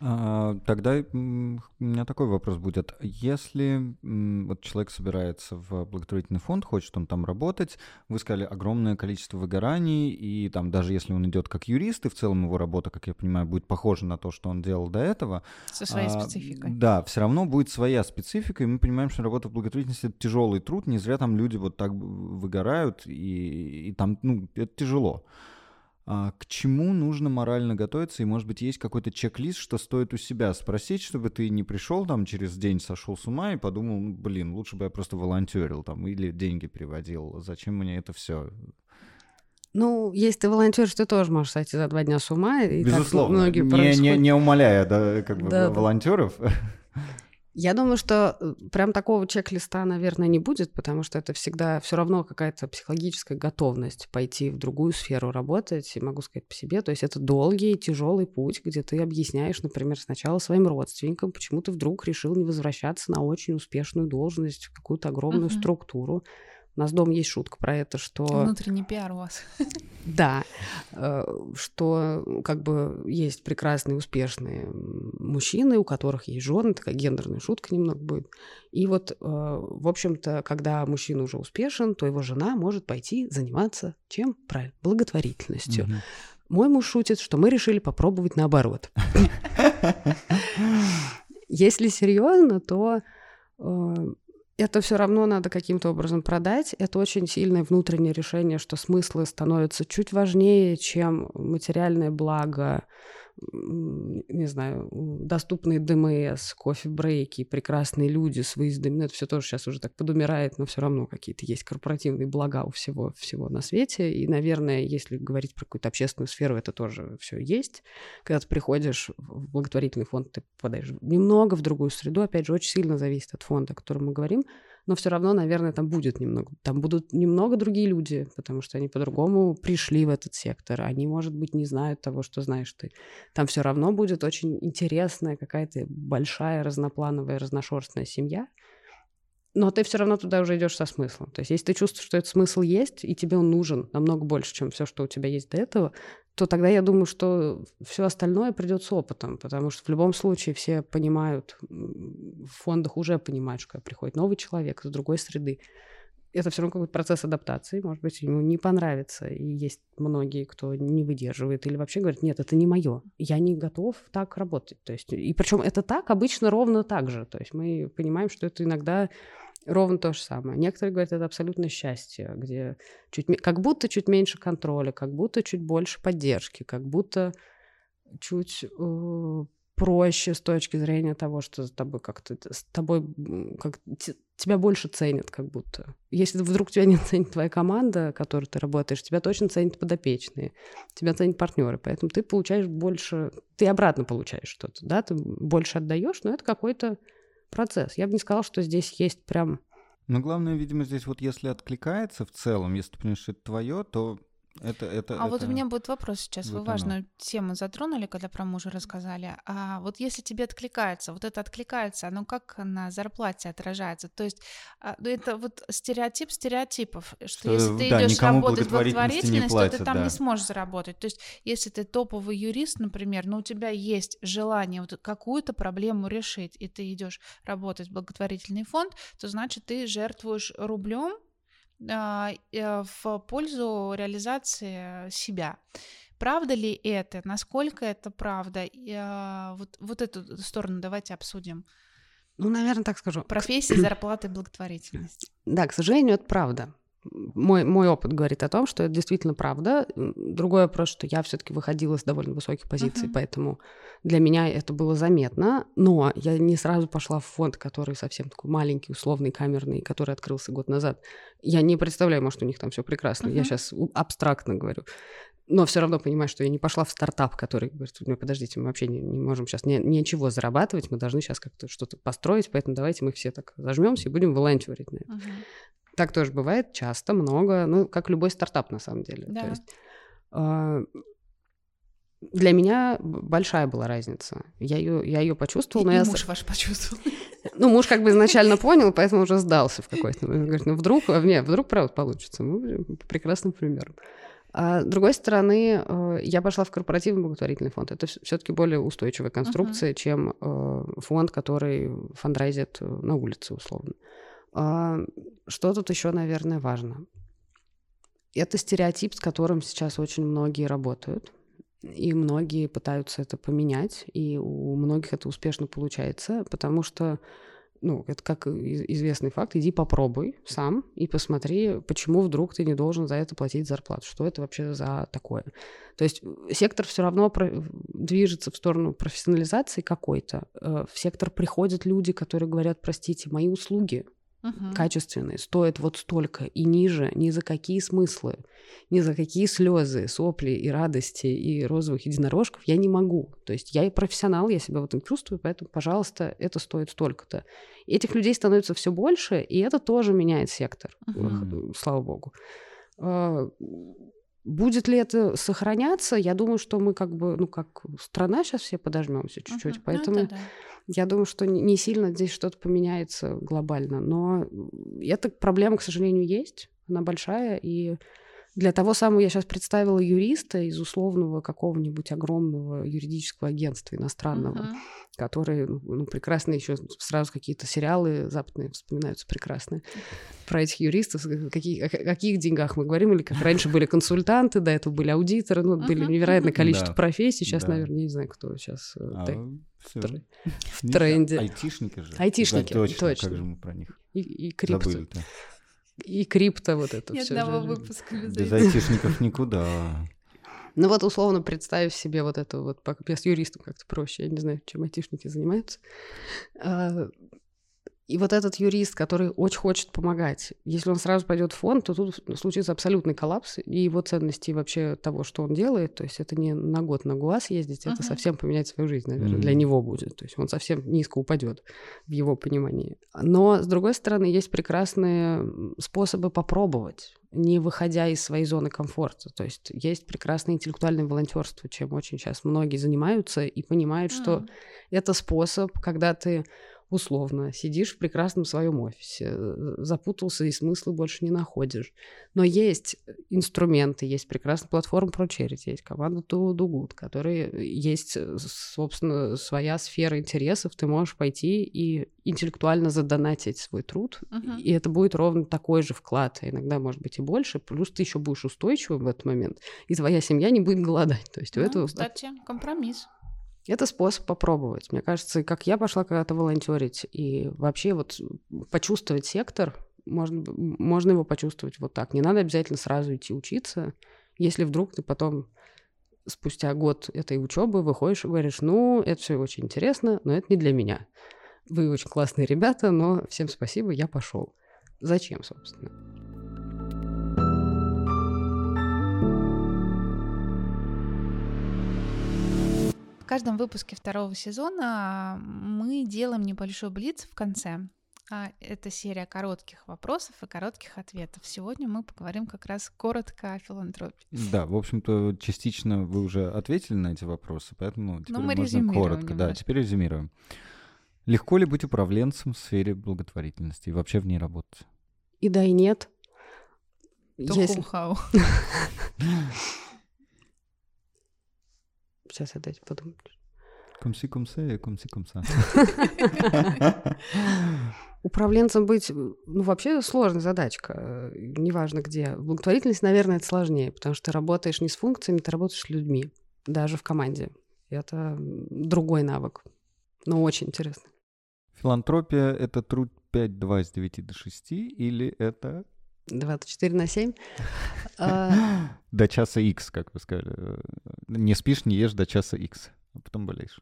А, Тогда у меня такой вопрос будет. Если вот человек собирается в благотворительный фонд, хочет он там работать, вы сказали огромное количество выгораний, и там даже если он идет как юрист, и в целом его работа, как я понимаю, будет похожа на то, что он делал до этого, Со своей а, спецификой. Да, все равно будет своя специфика, и мы понимаем, что работа в благотворительности это тяжелый труд, не зря там люди вот так выгорают, и, и там, ну, это тяжело. А к чему нужно морально готовиться, и, может быть, есть какой-то чек-лист, что стоит у себя спросить, чтобы ты не пришел там через день, сошел с ума и подумал, ну, блин, лучше бы я просто волонтерил там или деньги приводил, зачем мне это все? Ну, если ты волонтер, ты тоже можешь сойти за два дня с ума. И так Безусловно, многие не, не, происходят. не умоляя, да, как бы Да, да. [laughs] Я думаю, что э, прям такого чек-листа, наверное, не будет, потому что это всегда все равно какая-то психологическая готовность пойти в другую сферу работать, и могу сказать по себе. То есть это долгий, тяжелый путь, где ты объясняешь, например, сначала своим родственникам, почему ты вдруг решил не возвращаться на очень успешную должность в какую-то огромную Мгм. структуру. У нас дома есть шутка про это, что... Внутренний пиар у вас. Да, э, что как бы есть прекрасные, успешные мужчины, у которых есть жены, такая гендерная шутка немного будет. И вот, э, в общем-то, когда мужчина уже успешен, то его жена может пойти заниматься чем? Правильно, благотворительностью. Мгм. Мой муж шутит, что мы решили попробовать наоборот. [laughs] Если серьезно, то э, это все равно надо каким-то образом продать. Это очень сильное внутреннее решение, что смыслы становятся чуть важнее, чем материальное благо, не знаю, доступные ДМС, кофе-брейки, прекрасные люди с выездами. Ну, это все тоже сейчас уже так подумирает, но все равно какие-то есть корпоративные блага у всего, всего на свете. И, наверное, если говорить про какую-то общественную сферу, это тоже все есть. Когда ты приходишь в благотворительный фонд, ты попадаешь немного в другую среду. Опять же, очень сильно зависит от фонда, о котором мы говорим. Но все равно, наверное, там будет немного. Там будут немного другие люди, потому что они по-другому пришли в этот сектор. Они, может быть, не знают того, что знаешь ты. Там все равно будет очень интересная какая-то большая разноплановая разношерстная семья. Но ты все равно туда уже идешь со смыслом. То есть, если ты чувствуешь, что этот смысл есть, и тебе он нужен намного больше, чем все, что у тебя есть до этого, то тогда я думаю, что все остальное придет с опытом, потому что в любом случае все понимают, в фондах уже понимают, что приходит новый человек из другой среды. Это все равно какой-то процесс адаптации, может быть, ему не понравится. И есть многие, кто не выдерживает или вообще говорит, нет, это не мое, я не готов так работать. То есть, и причем это так обычно ровно так же. То есть мы понимаем, что это иногда ровно то же самое. Некоторые говорят, это абсолютное счастье, где чуть, как будто чуть меньше контроля, как будто чуть больше поддержки, как будто чуть э, проще с точки зрения того, что с тобой как-то с тобой как те- тебя больше ценят, как будто. Если вдруг тебя не [laughs] ценит твоя команда, которой ты работаешь, тебя точно ценят подопечные, тебя ценят партнеры, поэтому ты получаешь больше, ты обратно получаешь что-то, да, ты больше отдаешь, но это какой-то процесс. Я бы не сказала, что здесь есть прям Но главное, видимо, здесь вот если откликается в целом, если ты понимаешь, что это твое, то это... это А вот у это- меня будет вопрос сейчас. Вы вот оно. важную тему затронули, когда про мужа рассказали. А вот если тебе откликается, вот это откликается, оно как на зарплате отражается? То есть а, ну, это вот стереотип стереотипов, что, Что, если ты да, идешь работать в благотворительность, то ты платят, там да. не сможешь заработать. То есть если ты топовый юрист, например, но у тебя есть желание вот какую-то проблему решить, и ты идешь работать в благотворительный фонд, то значит ты жертвуешь рублем в пользу реализации себя. Правда ли это? Насколько это правда? И, а, Вот, вот эту сторону давайте обсудим. ну, наверное, так скажу. Профессия, зарплаты, благотворительность. Да, к сожалению, это правда. Мой, мой опыт говорит о том, что это действительно правда. Другой вопрос, что я все-таки выходила с довольно высоких позиций, Мгм. поэтому для меня это было заметно. Но я не сразу пошла в фонд, который совсем такой маленький, условный, камерный, который открылся год назад. Я не представляю, может, у них там все прекрасно. Я Мгм. сейчас абстрактно говорю. но все равно понимаю, что я не пошла в стартап, который говорит, ну, подождите, мы вообще не, не можем сейчас ни, ничего зарабатывать, мы должны сейчас как-то что-то построить, поэтому давайте мы все так зажмемся и будем волонтерить на это. Uh-huh. Так тоже бывает часто, много, ну, как любой стартап на самом деле. Да. То есть, э, для меня большая была разница. Я ее, я ее почувствовала. но и я... муж ваш почувствовал. [laughs] Ну, муж как бы изначально [laughs] понял, поэтому уже сдался в какой-то момент. Говорит, ну вдруг, не, вдруг правда получится. Мы прекрасным примером. А с другой стороны, э, я пошла в корпоративный благотворительный фонд. Это все-таки более устойчивая конструкция, uh-huh. чем фонд, который фандрайзит э, на улице, условно. А, что тут еще, наверное, важно? Это стереотип, с которым сейчас очень многие работают. И многие пытаются это поменять, и у многих это успешно получается, потому что ну, это как известный факт, иди попробуй сам и посмотри, почему вдруг ты не должен за это платить зарплату, что это вообще за такое. То есть э, сектор все равно движется в сторону профессионализации какой-то. Э, в сектор приходят люди, которые говорят, простите, мои услуги угу. качественные, стоят вот столько и ниже ни за какие смыслы, ни за какие слезы, сопли и радости и розовых единорожков я не могу. То есть я и профессионал, я себя в этом чувствую, поэтому, пожалуйста, это стоит столько-то. Этих людей становится все больше, и это тоже меняет сектор, угу. слава богу. А, будет ли это сохраняться? Я думаю, что мы как бы, ну, как страна сейчас все подожмемся чуть-чуть. Uh-huh. Поэтому ну, да. Я думаю, что не сильно здесь что-то поменяется глобально. Но эта проблема, к сожалению, есть. Она большая. И для того самого я сейчас представила юриста из условного какого-нибудь огромного юридического агентства иностранного, uh-huh. который, ну, ну, прекрасно еще сразу какие-то сериалы западные вспоминаются прекрасные про этих юристов, какие, о каких деньгах мы говорим, или как [laughs] раньше были консультанты, до этого были аудиторы, ну, uh-huh. были невероятное количество да. профессий, сейчас, да. наверное, не знаю, кто сейчас э, а, в, в тренде. Айтишники же. Айтишники, точно, точно. Как же мы про них и, и крипто. И крипто вот это Ни все. одного же. выпуска без, без айтишников никуда. Ну вот условно представив себе вот это вот, с юристом как-то проще, я не знаю, чем айтишники занимаются. И вот этот юрист, который очень хочет помогать, если он сразу пойдет в фонд, то тут случится абсолютный коллапс и его ценности вообще того, что он делает. То есть это не на год на глаз ездить, uh-huh. это совсем поменять свою жизнь, наверное, uh-huh. для него будет. То есть он совсем низко упадет в его понимании. Но, с другой стороны, есть прекрасные способы попробовать не выходя из своей зоны комфорта. То есть есть прекрасное интеллектуальное волонтерство, чем очень сейчас многие занимаются и понимают, mm. что это способ, когда ты условно, сидишь в прекрасном своем офисе, э, запутался и смысла больше не находишь. Но есть инструменты, есть прекрасная платформа про Charity, есть команда Do, Do Good, которые есть, э, собственно, своя сфера интересов, ты можешь пойти и интеллектуально задонатить свой труд, uh-huh. и это будет ровно такой же вклад, а иногда, может быть, и больше, плюс ты еще будешь устойчивым в этот момент, и твоя семья не будет голодать. То есть ну, у этого... Кстати, компромисс. Это способ попробовать. Мне кажется, как я пошла когда-то волонтерить, и вообще вот почувствовать сектор, можно, можно его почувствовать вот так. Не надо обязательно сразу идти учиться. Если вдруг ты потом спустя год этой учебы выходишь и говоришь, ну, это все очень интересно, но это не для меня. Вы очень классные ребята, но всем спасибо, я пошел. Зачем, собственно? Каждом выпуске второго сезона мы делаем небольшой блиц в конце. А, это серия коротких вопросов и коротких ответов. Сегодня мы поговорим как раз коротко о филантропии. Да, в общем-то, частично вы уже ответили на эти вопросы, поэтому теперь Но мы можно коротко. Немножко. Да, теперь резюмируем. Легко ли быть управленцем в сфере благотворительности и вообще в ней работать? И да, и нет. Если... [laughs] Сейчас я дайте подумать. Комси комсе, комси комса. [laughs] Управленцем быть, ну, вообще сложная задачка, неважно где. Благотворительность, наверное, это сложнее, потому что ты работаешь не с функциями, ты работаешь с людьми, даже в команде. Это другой навык, но очень интересно. Филантропия — это труд 5-2 с 9 до 6 или это 24 на 7. [laughs] А, до часа X, как вы сказали. Не спишь, не ешь до часа X, а потом болеешь.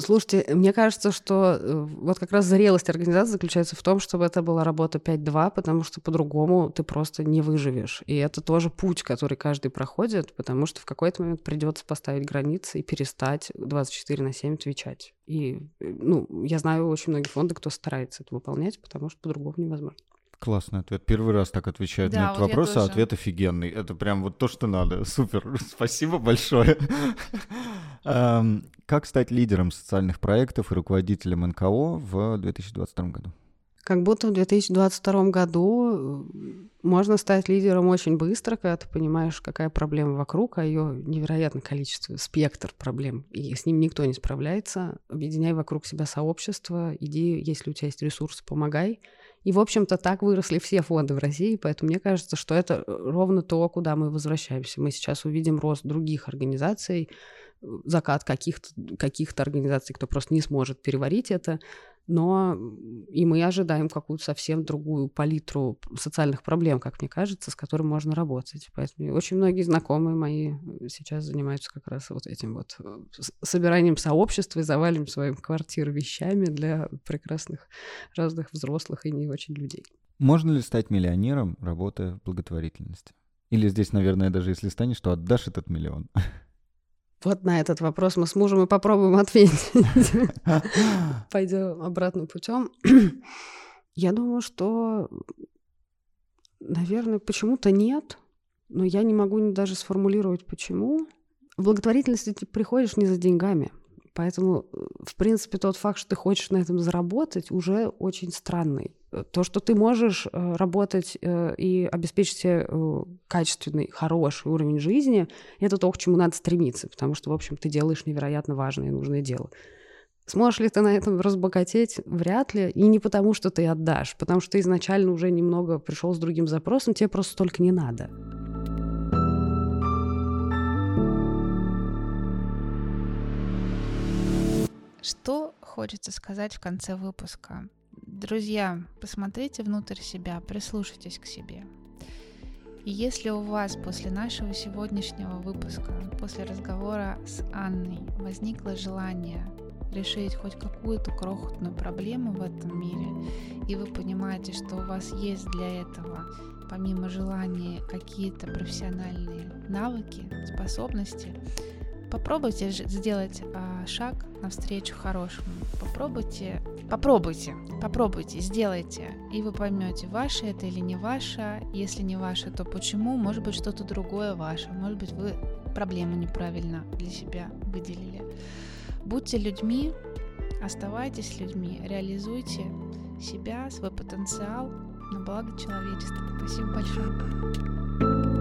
Слушайте, мне кажется, что э, вот как раз зрелость организации заключается в том, чтобы это была работа 5-2, потому что по-другому ты просто не выживешь. И это тоже путь, который каждый проходит, потому что в какой-то момент придется поставить границы и перестать 24 на 7 отвечать. И, э, ну, я знаю очень многие фонды, кто старается это выполнять, потому что по-другому невозможно. Классный ответ. Первый раз так отвечают да, на этот вот вопрос, а ответ офигенный. Это прям вот то, что надо. [laughs] Супер. Спасибо большое. [laughs] Эм, как стать лидером социальных проектов и руководителем НКО в 2022 году? Как будто в 2022 году э, можно стать лидером очень быстро, когда ты понимаешь, какая проблема вокруг, а ее невероятное количество, спектр проблем, и с ним никто не справляется. Объединяй вокруг себя сообщество, иди, если у тебя есть ресурсы, помогай. И, в общем-то, так выросли все фонды в России, поэтому мне кажется, что это ровно то, куда мы возвращаемся. Мы сейчас увидим рост других организаций, закат каких-то каких организаций, кто просто не сможет переварить это, но и мы ожидаем какую-то совсем другую палитру социальных проблем, как мне кажется, с которым можно работать. Поэтому очень многие знакомые мои сейчас занимаются как раз вот этим вот э, собиранием сообщества и завалим своим квартир вещами для прекрасных разных взрослых и не очень людей. Можно ли стать миллионером, работая в благотворительности? Или здесь, наверное, даже если станешь, то отдашь этот миллион? [laughs] Вот на этот вопрос мы с мужем и попробуем [laughs] ответить. [laughs] Пойдем обратным путем. Я думаю, что, наверное, почему-то нет, но я не могу даже сформулировать, почему. В благотворительности ты приходишь не за деньгами. Поэтому, в принципе, тот факт, что ты хочешь на этом заработать, уже очень странный. Э, то, что ты можешь э, работать э, и обеспечить себе качественный, хороший уровень жизни, это то, к чему надо стремиться, потому что, в общем, ты делаешь невероятно важное и нужное дело. Сможешь ли ты на этом разбогатеть? Вряд ли. И не потому, что ты отдашь, потому что ты изначально уже немного пришел с другим запросом, тебе просто столько не надо. Что хочется сказать в конце выпуска? Друзья, посмотрите внутрь себя, прислушайтесь к себе. И если у вас после нашего сегодняшнего выпуска, после разговора с Анной, возникло желание решить хоть какую-то крохотную проблему в этом мире, и вы понимаете, что у вас есть для этого, помимо желания, какие-то профессиональные навыки, способности, попробуйте сделать а, шаг навстречу хорошему. Попробуйте, попробуйте, попробуйте, сделайте, и вы поймете, ваше это или не ваше. Если не ваше, то почему? Может быть, что-то другое ваше. Может быть, вы проблему неправильно для себя выделили. Будьте людьми, оставайтесь людьми, реализуйте себя, свой потенциал на благо человечества. Спасибо большое.